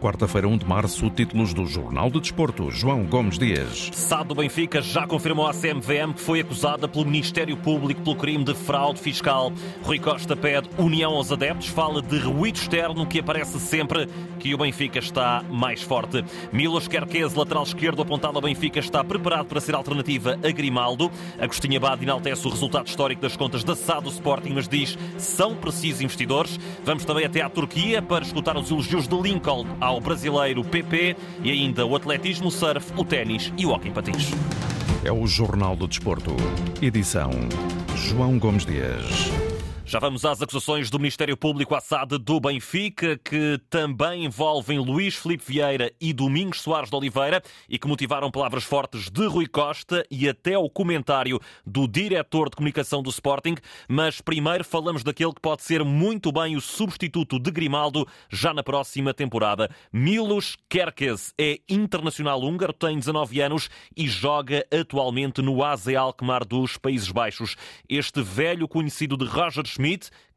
quarta-feira, 1 de março, títulos do Jornal de Desporto. João Gomes Dias. SAD do Benfica já confirmou à CMVM que foi acusada pelo Ministério Público pelo crime de fraude fiscal. Rui Costa pede união aos adeptos, fala de ruído externo que aparece sempre que o Benfica está mais forte. Milos Kerkez, lateral esquerdo apontado ao Benfica, está preparado para ser alternativa a Grimaldo. Agostinho Abad enaltece o resultado histórico das contas da SAD do Sporting, mas diz são precisos investidores. Vamos também até à Turquia para escutar os elogios de Lincoln ao brasileiro PP e ainda o atletismo, o surf, o ténis e o hóquei patins. É o Jornal do Desporto. Edição João Gomes Dias. Já vamos às acusações do Ministério Público à SAD do Benfica, que também envolvem Luís Filipe Vieira e Domingos Soares de Oliveira e que motivaram palavras fortes de Rui Costa e até o comentário do diretor de comunicação do Sporting. Mas primeiro falamos daquele que pode ser muito bem o substituto de Grimaldo já na próxima temporada. Milos Kerkez é internacional húngaro, tem 19 anos e joga atualmente no AZ Alkmaar dos Países Baixos. Este velho conhecido de Roger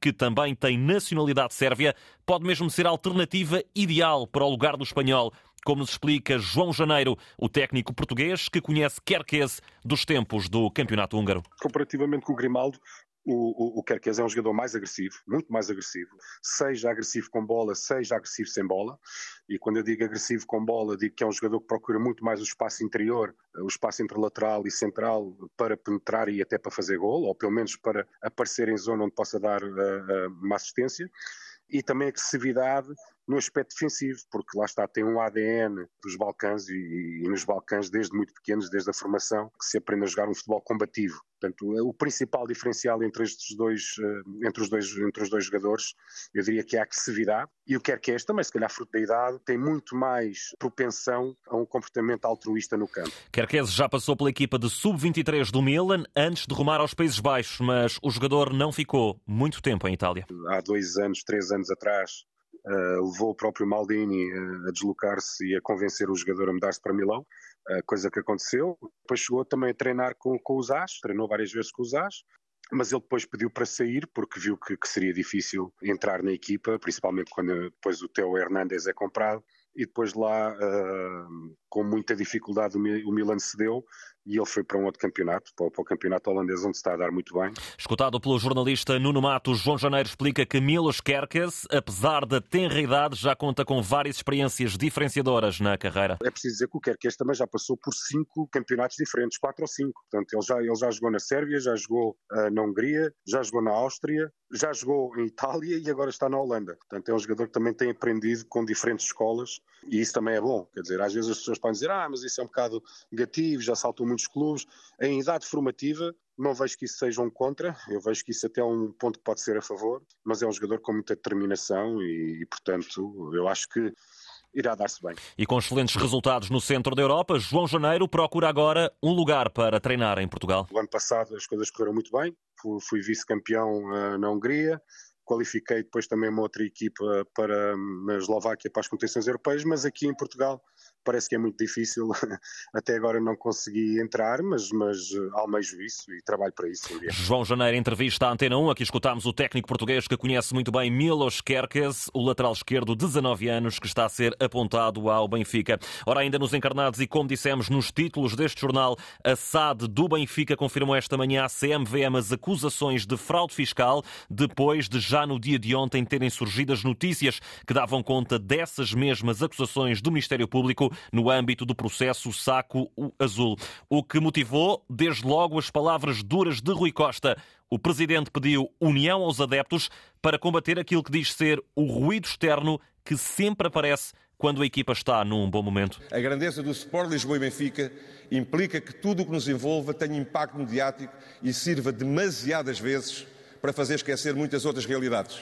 que também tem nacionalidade sérvia, pode mesmo ser a alternativa ideal para o lugar do espanhol, como nos explica João Janeiro, o técnico português que conhece Kerkez dos tempos do campeonato húngaro. Comparativamente com o Grimaldo, o, o, o é um jogador mais agressivo, muito mais agressivo, seja agressivo com bola, seja agressivo sem bola. E quando eu digo agressivo com bola, digo que é um jogador que procura muito mais o espaço interior, o espaço entre lateral e central para penetrar e até para fazer gol, ou pelo menos para aparecer em zona onde possa dar uh, uma assistência. E também agressividade no aspecto defensivo, porque lá está, tem um ADN dos Balcãs e, e, nos Balcãs, desde muito pequenos, desde a formação, que se aprende a jogar um futebol combativo. Portanto, o principal diferencial entre estes dois, eh, entre os dois, entre os dois jogadores, eu diria que é a agressividade. E o que que este também, se calhar fruto da idade, tem muito mais propensão a um comportamento altruísta no campo. Kerkez já passou pela equipa de sub-23 do Milan antes de rumar aos Países Baixos, mas o jogador não ficou muito tempo em Itália. Há dois anos, três anos atrás, Uh, levou o próprio Maldini uh, a deslocar-se e a convencer o jogador a mudar-se para Milão, uh, coisa que aconteceu. Depois chegou também a treinar com, com os As, treinou várias vezes com os As, mas ele depois pediu para sair porque viu que, que seria difícil entrar na equipa, principalmente quando depois o Teo Hernandes é comprado e depois lá, uh, com muita dificuldade, o Milan cedeu e ele foi para um outro campeonato, para o, campeonato holandês, onde está a dar muito bem. Escutado pelo jornalista Nuno Matos, João Janeiro explica que Milos Kerkes, apesar da tenra idade, já conta com várias experiências diferenciadoras na carreira. É preciso dizer que o Kerkes também já passou por cinco campeonatos diferentes, quatro ou cinco. Portanto, ele já, ele já jogou na Sérvia, já jogou uh, na Hungria, já jogou na Áustria, já jogou em Itália e agora está na Holanda. Portanto, é um jogador que também tem aprendido com diferentes escolas e isso também é bom. Quer dizer, às vezes as pessoas podem dizer, ah, mas isso é um bocado negativo, já saltou muitos clubes. Em idade formativa, não vejo que isso seja um contra, eu vejo que isso até é um ponto que pode ser a favor, mas é um jogador com muita determinação e, e portanto, eu acho que irá dar-se bem. E com excelentes resultados no centro da Europa, João Janeiro procura agora um lugar para treinar em Portugal. O ano passado as coisas correram muito bem, fui, vice-campeão uh, na Hungria, qualifiquei depois também uma outra equipa para na Eslováquia para as competições europeias, mas aqui em Portugal parece que é muito difícil. Até agora não consegui entrar, mas, mas eh, almejo isso e trabalho para isso. João Janeiro, entrevista à Antena 1. Aqui escutámos o técnico português que conhece muito bem Milos Kerkes, o lateral esquerdo, 19 anos, que está a ser apontado ao Benfica. Ora, ainda nos encarnados e como dissemos nos títulos deste jornal, a SAD do Benfica confirmou esta manhã à CMVM as acusações de fraude fiscal, depois de já no dia de ontem terem surgido as notícias que davam conta dessas mesmas acusações do Ministério Público no âmbito do processo Saco Azul. O que motivou, desde logo, as palavras duras de Rui Costa. O presidente pediu união aos adeptos para combater aquilo que diz ser o ruído externo que sempre aparece quando a equipa está num bom momento. A grandeza do Sport Lisboa e Benfica implica que tudo o que nos envolva tenha impacto mediático e sirva demasiadas vezes para fazer esquecer muitas outras realidades.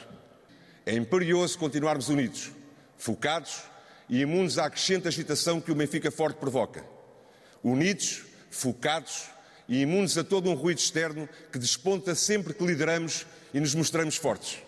É imperioso continuarmos unidos, focados e imunes à crescente agitação que o Benfica Forte provoca. Unidos, focados e imunes a todo um ruído externo que desponta sempre que lideramos e nos mostramos fortes.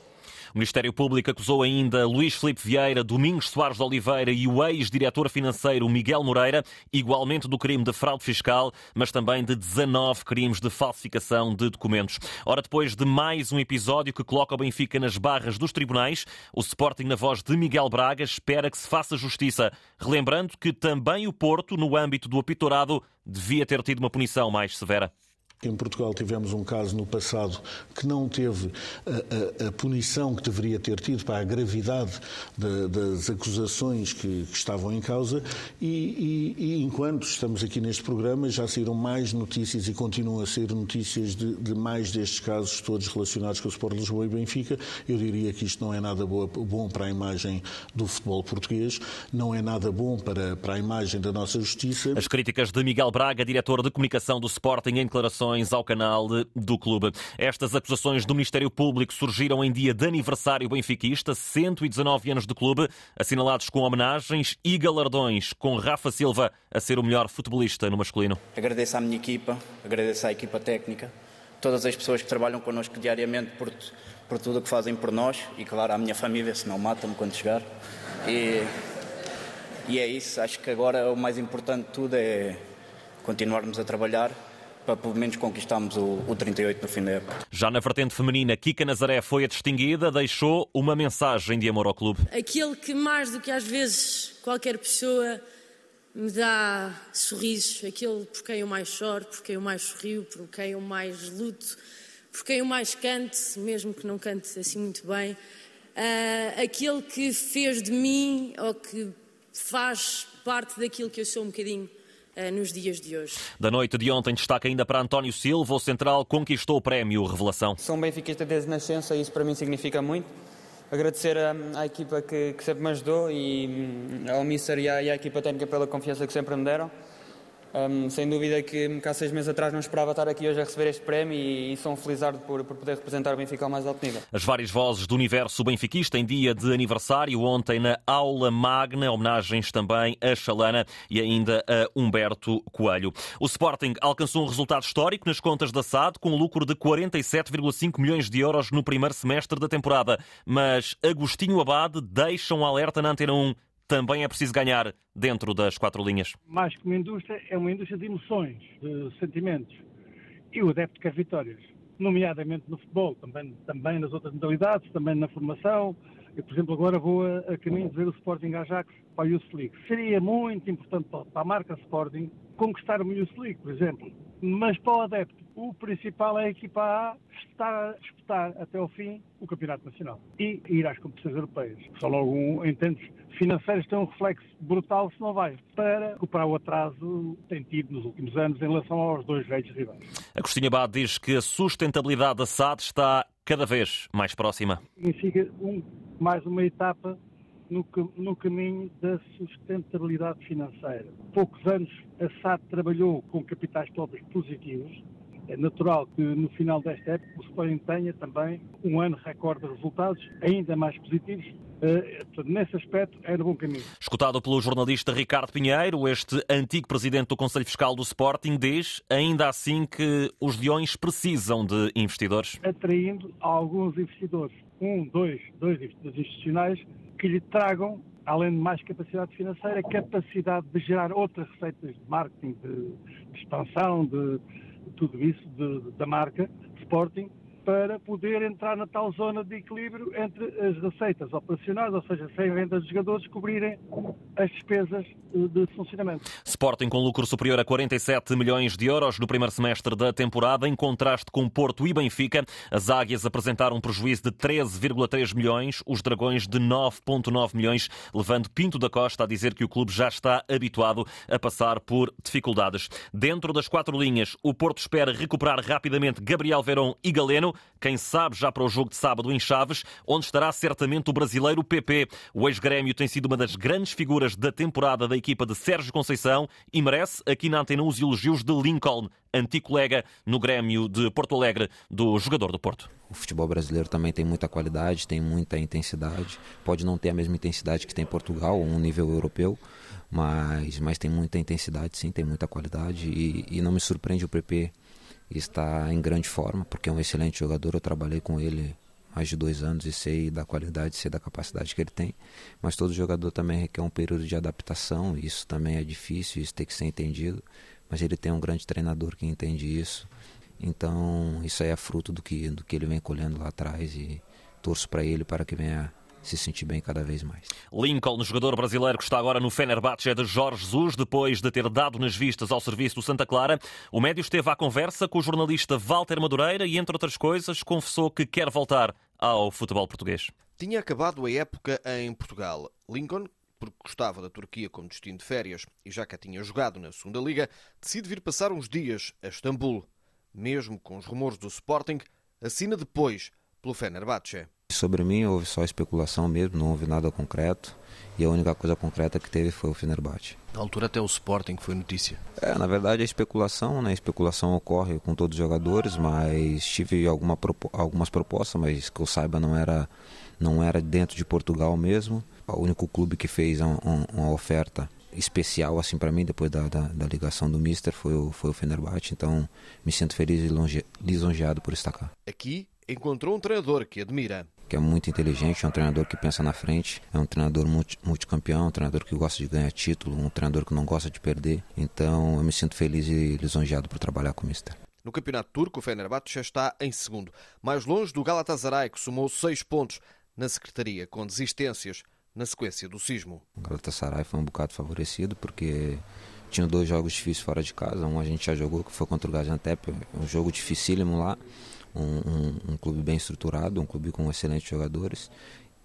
O Ministério Público acusou ainda Luís Filipe Vieira, Domingos Soares de Oliveira e o ex-diretor financeiro Miguel Moreira, igualmente do crime de fraude fiscal, mas também de 19 crimes de falsificação de documentos. Ora, depois de mais um episódio que coloca o Benfica nas barras dos tribunais, o Sporting, na voz de Miguel Braga, espera que se faça justiça, relembrando que também o Porto, no âmbito do apitorado, devia ter tido uma punição mais severa. Em Portugal tivemos um caso no passado que não teve a, a, a punição que deveria ter tido para a gravidade de, das acusações que, que, estavam em causa e, e, e, enquanto estamos aqui neste programa já saíram mais notícias e continuam a ser notícias de, de, mais destes casos todos relacionados com o Sport Lisboa e Benfica. Eu diria que isto não é nada boa, bom para a imagem do futebol português, não é nada bom para, para a imagem da nossa justiça. As críticas de Miguel Braga, diretor de comunicação do Sporting, em declarações ao canal do clube. Estas acusações do Ministério Público surgiram em dia de aniversário benfiquista, 119 anos de clube, assinalados com homenagens e galardões, com Rafa Silva a ser o melhor futebolista no masculino. Agradeço à minha equipa, agradeço à equipa técnica, todas as pessoas que trabalham connosco diariamente por, por tudo o que fazem por nós e, claro, à minha família, se não matam-me quando chegar. E, e é isso, acho que agora o mais importante de tudo é continuarmos a trabalhar para pelo menos conquistarmos o, o 38 no fim da época. Já na vertente feminina, Kika Nazaré foi a distinguida, deixou uma mensagem de amor ao clube. Aquele que mais do que às vezes qualquer pessoa me dá sorrisos, aquele por quem eu mais choro, por quem eu mais sorrio, por quem eu mais luto, por quem eu mais canto, mesmo que não cante assim muito bem, uh, aquele que fez de mim ou que faz parte daquilo que eu sou um bocadinho nos dias de hoje. Da noite de ontem, destaca ainda para António Silva, o central conquistou o prémio Revelação. Sou um benfiquista desde nascença e isso para mim significa muito. Agradecer à, à equipa que, que, sempre me ajudou e hum, ao Mister e à, e à equipa técnica pela confiança que sempre me deram. Um, sem dúvida que há seis meses atrás não esperava estar aqui hoje a receber este prémio e, e sou um felizardo por, por poder representar o Benfica ao mais alto nível. As várias vozes do universo benfiquista em dia de aniversário, ontem na Aula Magna, homenagens também a Chalana e ainda a Humberto Coelho. O Sporting alcançou um resultado histórico nas contas da SAD, com um lucro de 47,5 milhões de euros no primeiro semestre da temporada. Mas Agostinho Abade deixa um alerta na Antena 1 também é preciso ganhar dentro das quatro linhas. Mais que uma indústria, é uma indústria de emoções, de sentimentos. E o adepto quer vitórias, nomeadamente no futebol, também, também nas outras modalidades, também na formação. Eu, por exemplo, agora vou a, a caminho de ver o Sporting Ajax para a Youth League. Seria muito importante para a marca Sporting conquistar o Youth League, por exemplo. Mas para o adepto, o principal é a equipa A estar a disputar até ao fim o Campeonato Nacional e ir às competições europeias. Só logo, em termos financeiros, tem um reflexo brutal se não vai para recuperar o atraso que tem tido nos últimos anos em relação aos dois velhos rivais. Agostinho Abad diz que a sustentabilidade da SAD está cada vez mais próxima. Significa um, mais uma etapa no, no, caminho da sustentabilidade financeira. Poucos anos a SAD trabalhou com capitais próprios positivos, é natural que no final desta época o Sporting tenha também um ano recorde de resultados ainda mais positivos. Uh, nesse aspecto, é no bom caminho. Escutado pelo jornalista Ricardo Pinheiro, este antigo presidente do Conselho Fiscal do Sporting diz, ainda assim, que os Leões precisam de investidores. Atraindo alguns investidores, um, dois, dois investidores institucionais, que lhe tragam além de mais capacidade financeira, capacidade de gerar outras receitas de marketing, de expansão, de, tudo isso de, da marca Sporting para poder entrar na tal zona de equilíbrio entre as receitas operacionais, ou seja, sem venda de jogadores, cobrirem as despesas eh, de funcionamento. Sporting com lucro superior a 47 milhões de euros no primeiro semestre da temporada, em contraste com Porto e Benfica. As Águias apresentaram um prejuízo de 13,3 milhões, os Dragões de 9,9 milhões, levando Pinto da Costa a dizer que o clube já está habituado a passar por dificuldades. Dentro das quatro linhas, o Porto espera recuperar rapidamente Gabriel Verón e Galeno, quem sabe já para o jogo de sábado em Chaves, onde estará certamente o brasileiro PP. O ex-grêmio tem sido uma das grandes figuras da temporada da equipa de Sérgio Conceição e merece aqui na antena os elogios de Lincoln, antigo colega no Grêmio de Porto Alegre, do jogador do Porto. O futebol brasileiro também tem muita qualidade, tem muita intensidade. Pode não ter a mesma intensidade que tem Portugal, um nível europeu, mas, mas tem muita intensidade, sim, tem muita qualidade. E, e não me surpreende o PP está em grande forma, porque é um excelente jogador. Eu trabalhei com ele mais de dois anos e sei da qualidade, sei da capacidade que ele tem. Mas todo jogador também requer um período de adaptação, isso também é difícil, isso tem que ser entendido. Mas ele tem um grande treinador que entende isso. Então, isso aí é fruto do que, do que ele vem colhendo lá atrás e torço para ele para que venha se sentir bem cada vez mais. Lincoln, jogador brasileiro que está agora no Fenerbahçe é de Jorge Jesus, depois de ter dado nas vistas ao serviço do Santa Clara. O médio esteve à conversa com o jornalista Walter Madureira e, entre outras coisas, confessou que quer voltar ao futebol português. Tinha acabado a época em Portugal. Lincoln, porque gostava da Turquia como destino de férias e já que a tinha jogado na segunda Liga, decide vir passar uns dias a Istambul. Mesmo com os rumores do Sporting, assina depois pelo Fenerbahçe. Sobre mim houve só especulação mesmo, não houve nada concreto. E a única coisa concreta que teve foi o Fenerbahçe. Na altura até o Sporting foi notícia. É, na verdade a especulação, né? A especulação ocorre com todos os jogadores, mas tive alguma, algumas propostas, mas que eu saiba não era, não era dentro de Portugal mesmo. O único clube que fez um, um, uma oferta especial assim para mim depois da, da, da, ligação do Mister foi o, foi o Fenerbahçe, então me sinto feliz e lisonjeado por estar cá. Aqui encontrou um treinador que admira. Que é muito inteligente, é um treinador que pensa na frente, é um treinador multi, multicampeão, um treinador que gosta de ganhar título, um treinador que não gosta de perder. Então eu me sinto feliz e lisonjeado por trabalhar com o Mister. No campeonato turco, o Fenerbahçe já está em segundo, mais longe do Galatasaray, que somou seis pontos na secretaria, com desistências na sequência do sismo. O Galatasaray foi um bocado favorecido porque tinha dois jogos difíceis fora de casa. Um a gente já jogou, que foi contra o Gaziantep, um jogo dificílimo lá um, um, um, clube bem estruturado, um clube com excelentes jogadores.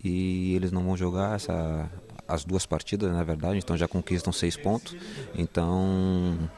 E eles não vão jogar essa, as duas partidas, na verdade, então já conquistam seis pontos. Então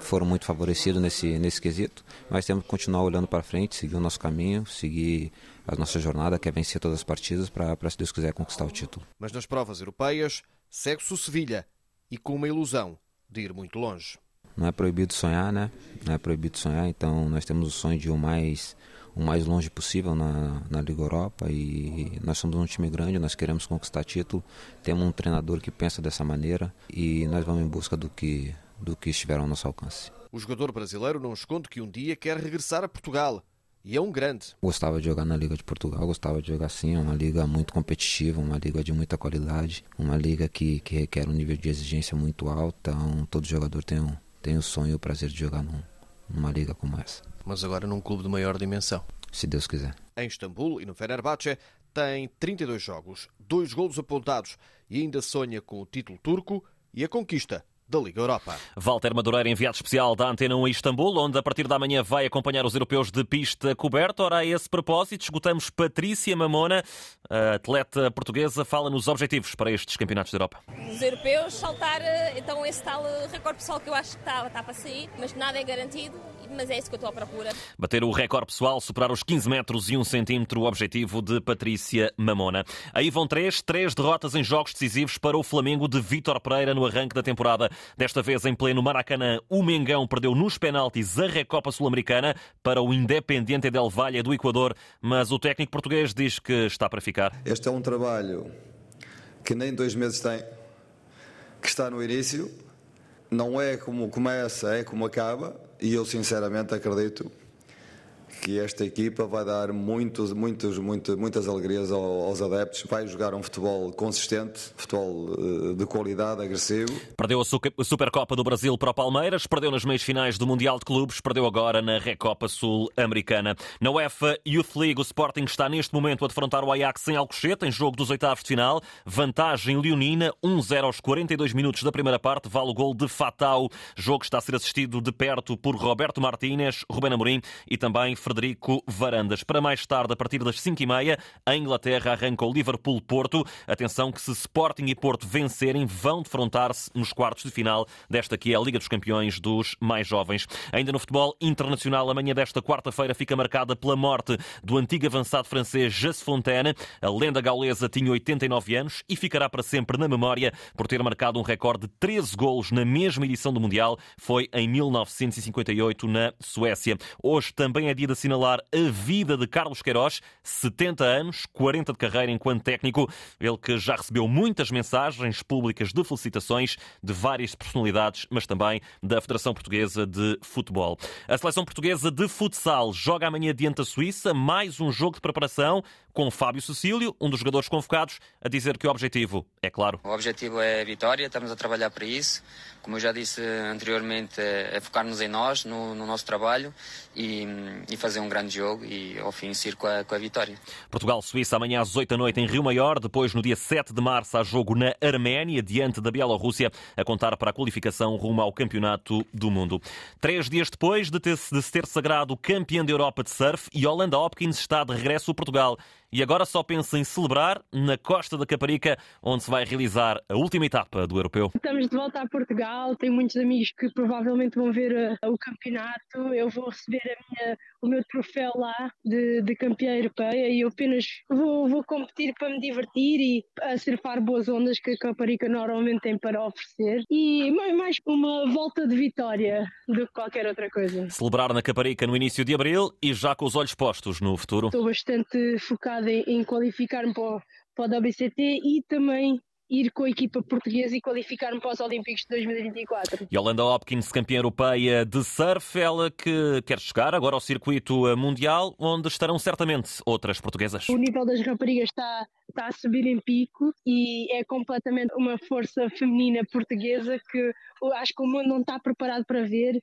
foram muito favorecidos nesse, nesse quesito, mas temos que continuar olhando para frente, seguir o nosso caminho, seguir a nossa jornada, que é vencer todas as partidas para, se Deus quiser, conquistar o título. Mas nas provas europeias, segue-se o Sevilha e com uma ilusão de ir muito longe. Não é proibido sonhar, né? Não é proibido sonhar, então nós temos o sonho de ir o mais o mais longe possível na, na Liga Europa e nós somos um time grande, nós queremos conquistar título, temos um treinador que pensa dessa maneira e nós vamos em busca do que, do que estiver ao nosso alcance. O jogador brasileiro não esconde que um dia quer regressar a Portugal. E é um grande. Gostava de jogar na Liga de Portugal, gostava de jogar sim, é uma liga muito competitiva, uma liga de muita qualidade, uma liga que, que requer um nível de exigência muito alto, então todo jogador tem, um, tem o sonho e o prazer de jogar num, numa liga como essa mas agora num clube de maior dimensão. Se Deus quiser. Em Istambul e no Fenerbahçe tem 32 jogos, dois golos apontados e ainda sonha com o título turco e a conquista da Liga Europa. Walter Madureira, enviado especial da Antena 1 em Istambul, onde a partir da manhã vai acompanhar os europeus de pista coberta. Ora, a esse propósito, esgotamos Patrícia Mamona, a atleta portuguesa, fala nos objetivos para estes campeonatos da Europa. Os europeus saltar eh, então esse tal eh, recorde pessoal que eu acho que está, está para sair, mas nada é garantido mas é isso que eu estou à procura. Bater o recorde pessoal, superar os 15 metros e 1 centímetro, o objetivo de Patrícia Mamona. Aí vão três, três derrotas em jogos decisivos para o Flamengo de Vítor Pereira no arranque da temporada. Desta vez em pleno Maracanã, o Mengão perdeu nos penaltis a Recopa Sul-Americana para o Independiente del Valle do Equador, mas o técnico português diz que está para ficar. Este é um trabalho que nem dois meses tem, que está no início, não é como começa, é como acaba e eu sinceramente acredito que esta equipa vai dar muitos, muitos, muitas, muitas alegrias aos adeptos. Vai jogar um futebol consistente, futebol eh, de qualidade, agressivo. Perdeu a Supercopa do Brasil para o Palmeiras, perdeu nas meias finais do Mundial de Clubes, perdeu agora na Recopa Sul-Americana. Na UEFA Youth League, o Sporting está neste momento a defrontar o Ajax em Alcochete, em jogo dos oitavos de final. Vantagem leonina, 1-0 aos 42 minutos da primeira parte, vale o gol de Fatal. Jogo está a ser assistido de perto por Roberto Martínez, Rubén Amorim e também Frederico Varandas. Para mais tarde, a partir das 5h30, a Inglaterra arranca o Liverpool-Porto. Atenção que se Sporting e Porto vencerem, vão defrontar-se nos quartos de final desta que é a Liga dos Campeões dos mais jovens. Ainda no futebol internacional, amanhã desta quarta-feira fica marcada pela morte do antigo avançado francês Jas Fontaine. A lenda gaulesa tinha 89 anos e ficará para sempre na memória por ter marcado um recorde de 13 golos na mesma edição do Mundial. Foi em 1958 na Suécia. Hoje também é dia de assinalar a vida de Carlos Queiroz, 70 anos, 40 de carreira enquanto técnico. Ele que já recebeu muitas mensagens públicas de felicitações de várias personalidades, mas também da Federação Portuguesa de Futebol. A seleção portuguesa de futsal joga amanhã diante da Suíça, mais um jogo de preparação com Fábio Cecílio, um dos jogadores convocados, a dizer que o objetivo é claro. O objetivo é a vitória, estamos a trabalhar para isso. Como eu já disse anteriormente, é, é focar-nos em nós, no, no nosso trabalho e, e, fazer um grande jogo e ao fim ir com a, com a vitória. Portugal-Suíça amanhã às 18 da noite em Rio Maior, depois no dia 7 de março há jogo na Arménia, diante da Bielorrússia, a contar para a qualificação rumo ao Campeonato do Mundo. Três dias depois de, ter, de se ter sagrado campeão da Europa de surf, Yolanda Hopkins está de regresso a Portugal e agora só pensa em celebrar na Costa da Caparica, onde se vai realizar a última etapa do europeu. Estamos de volta a Portugal, tenho muitos amigos que provavelmente vão ver uh, o campeonato. Eu vou receber minha, o meu troféu lá de, de campeã europeia e eu apenas vou, vou competir para me divertir e a surfar boas ondas que a Caparica normalmente tem para oferecer. E mais, mais uma volta de vitória do que qualquer outra coisa. Celebrar na Caparica no início de abril e já com os olhos postos no futuro. Estou bastante em, em qualificar-me para, o, para o WCT e também ir com a equipa portuguesa e qualificar-me para os Olímpicos de 2024. Yolanda Hopkins, campeã europeia de surf, ela que quer chegar agora ao circuito mundial, onde estarão certamente outras portuguesas. O nível das raparigas está, está a subir em pico e é completamente uma força feminina portuguesa que acho que o mundo não está preparado para ver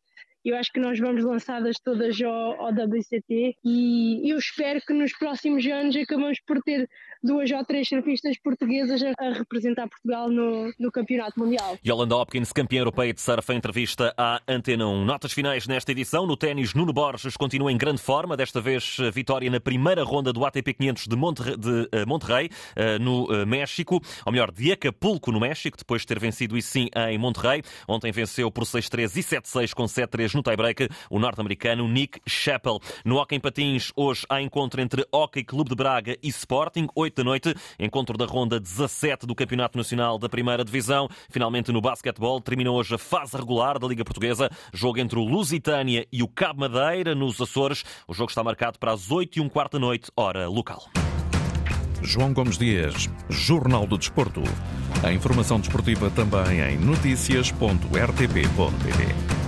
eu acho que nós vamos lançadas todas ao, ao WCT e eu espero que nos próximos anos acabamos por ter duas ou três surfistas portuguesas a, representar Portugal no, no, Campeonato Mundial. Yolanda Hopkins, campeã europeia de surf, em entrevista à Antena 1. Notas finais nesta edição. No ténis, Nuno Borges continua em grande forma. Desta vez, vitória na primeira ronda do ATP 500 de, Monterrey, de uh, Monterrey no México. Ou melhor, de Acapulco, no México, depois de ter vencido, e sim, em Monterrey. Ontem venceu por 6-3 e 7-6 com 7-3 no tie-break o norte-americano Nick Chappell. No Hockey em Patins, hoje há encontro entre Hockey Clube de Braga e Sporting, 8 da noite, encontro da ronda 17 do Campeonato Nacional da Primeira Divisão. Finalmente no basquetebol, termina hoje a fase regular da Liga Portuguesa, jogo entre o Lusitânia e o Cabo Madeira, nos Açores. O jogo está marcado para as 8 e um quarto da noite, hora local. João Gomes Dias, Jornal do Desporto. A informação desportiva também em notícias.rtp.pt.